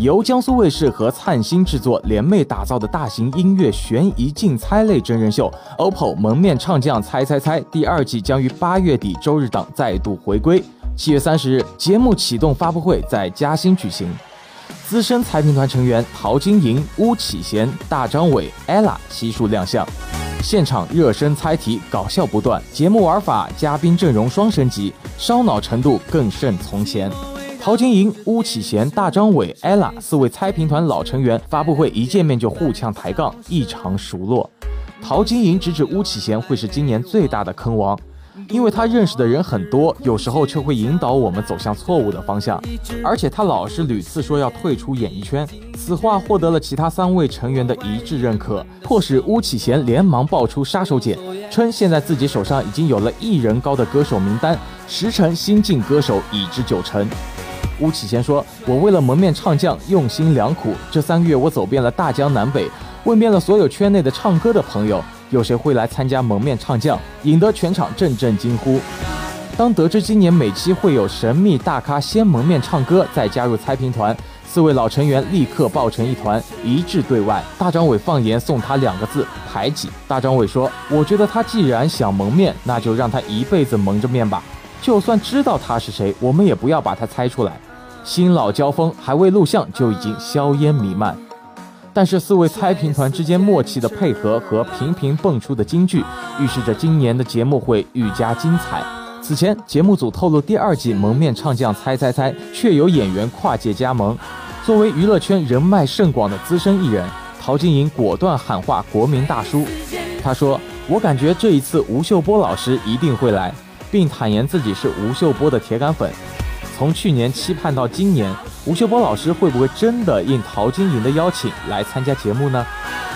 由江苏卫视和灿星制作联袂打造的大型音乐悬疑竞猜类真人秀《OPPO 蒙面唱将猜猜猜》第二季将于八月底周日档再度回归。七月三十日，节目启动发布会在嘉兴举行，资深猜评团成员陶晶莹、巫启贤、大张伟、ella 悉数亮相。现场热身猜题，搞笑不断。节目玩法，嘉宾阵容双升级，烧脑程度更胜从前。陶晶莹、巫启贤、大张伟、ella 四位猜评团老成员，发布会一见面就互呛抬杠，异常熟络。陶晶莹直指巫启贤会是今年最大的坑王。因为他认识的人很多，有时候却会引导我们走向错误的方向，而且他老是屡次说要退出演艺圈。此话获得了其他三位成员的一致认可，迫使巫启贤连忙爆出杀手锏，称现在自己手上已经有了艺人高的歌手名单，十成新晋歌手已知九成。巫启贤说：“我为了蒙面唱将用心良苦，这三个月我走遍了大江南北，问遍了所有圈内的唱歌的朋友。”有谁会来参加蒙面唱将，引得全场阵阵惊呼。当得知今年每期会有神秘大咖先蒙面唱歌，再加入猜评团，四位老成员立刻抱成一团，一致对外。大张伟放言送他两个字：排挤。大张伟说：“我觉得他既然想蒙面，那就让他一辈子蒙着面吧。就算知道他是谁，我们也不要把他猜出来。新老交锋还未录像，就已经硝烟弥漫。”但是四位猜评团之间默契的配合和频频蹦出的金句，预示着今年的节目会愈加精彩。此前，节目组透露第二季蒙面唱将猜猜猜，确有演员跨界加盟。作为娱乐圈人脉甚广的资深艺人，陶晶莹果断喊话国民大叔。他说：“我感觉这一次吴秀波老师一定会来，并坦言自己是吴秀波的铁杆粉。从去年期盼到今年。”吴秀波老师会不会真的应陶晶莹的邀请来参加节目呢？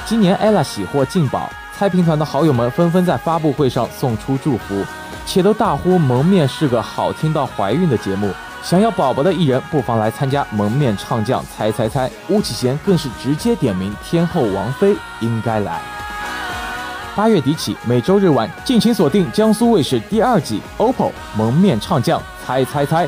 今年 ella 喜获进宝，猜评团的好友们纷纷在发布会上送出祝福，且都大呼蒙面是个好听到怀孕的节目。想要宝宝的艺人不妨来参加蒙面唱将猜猜猜。巫启贤更是直接点名天后王菲应该来。八月底起，每周日晚敬请锁定江苏卫视第二季《OPPO 蒙面唱将猜猜猜》。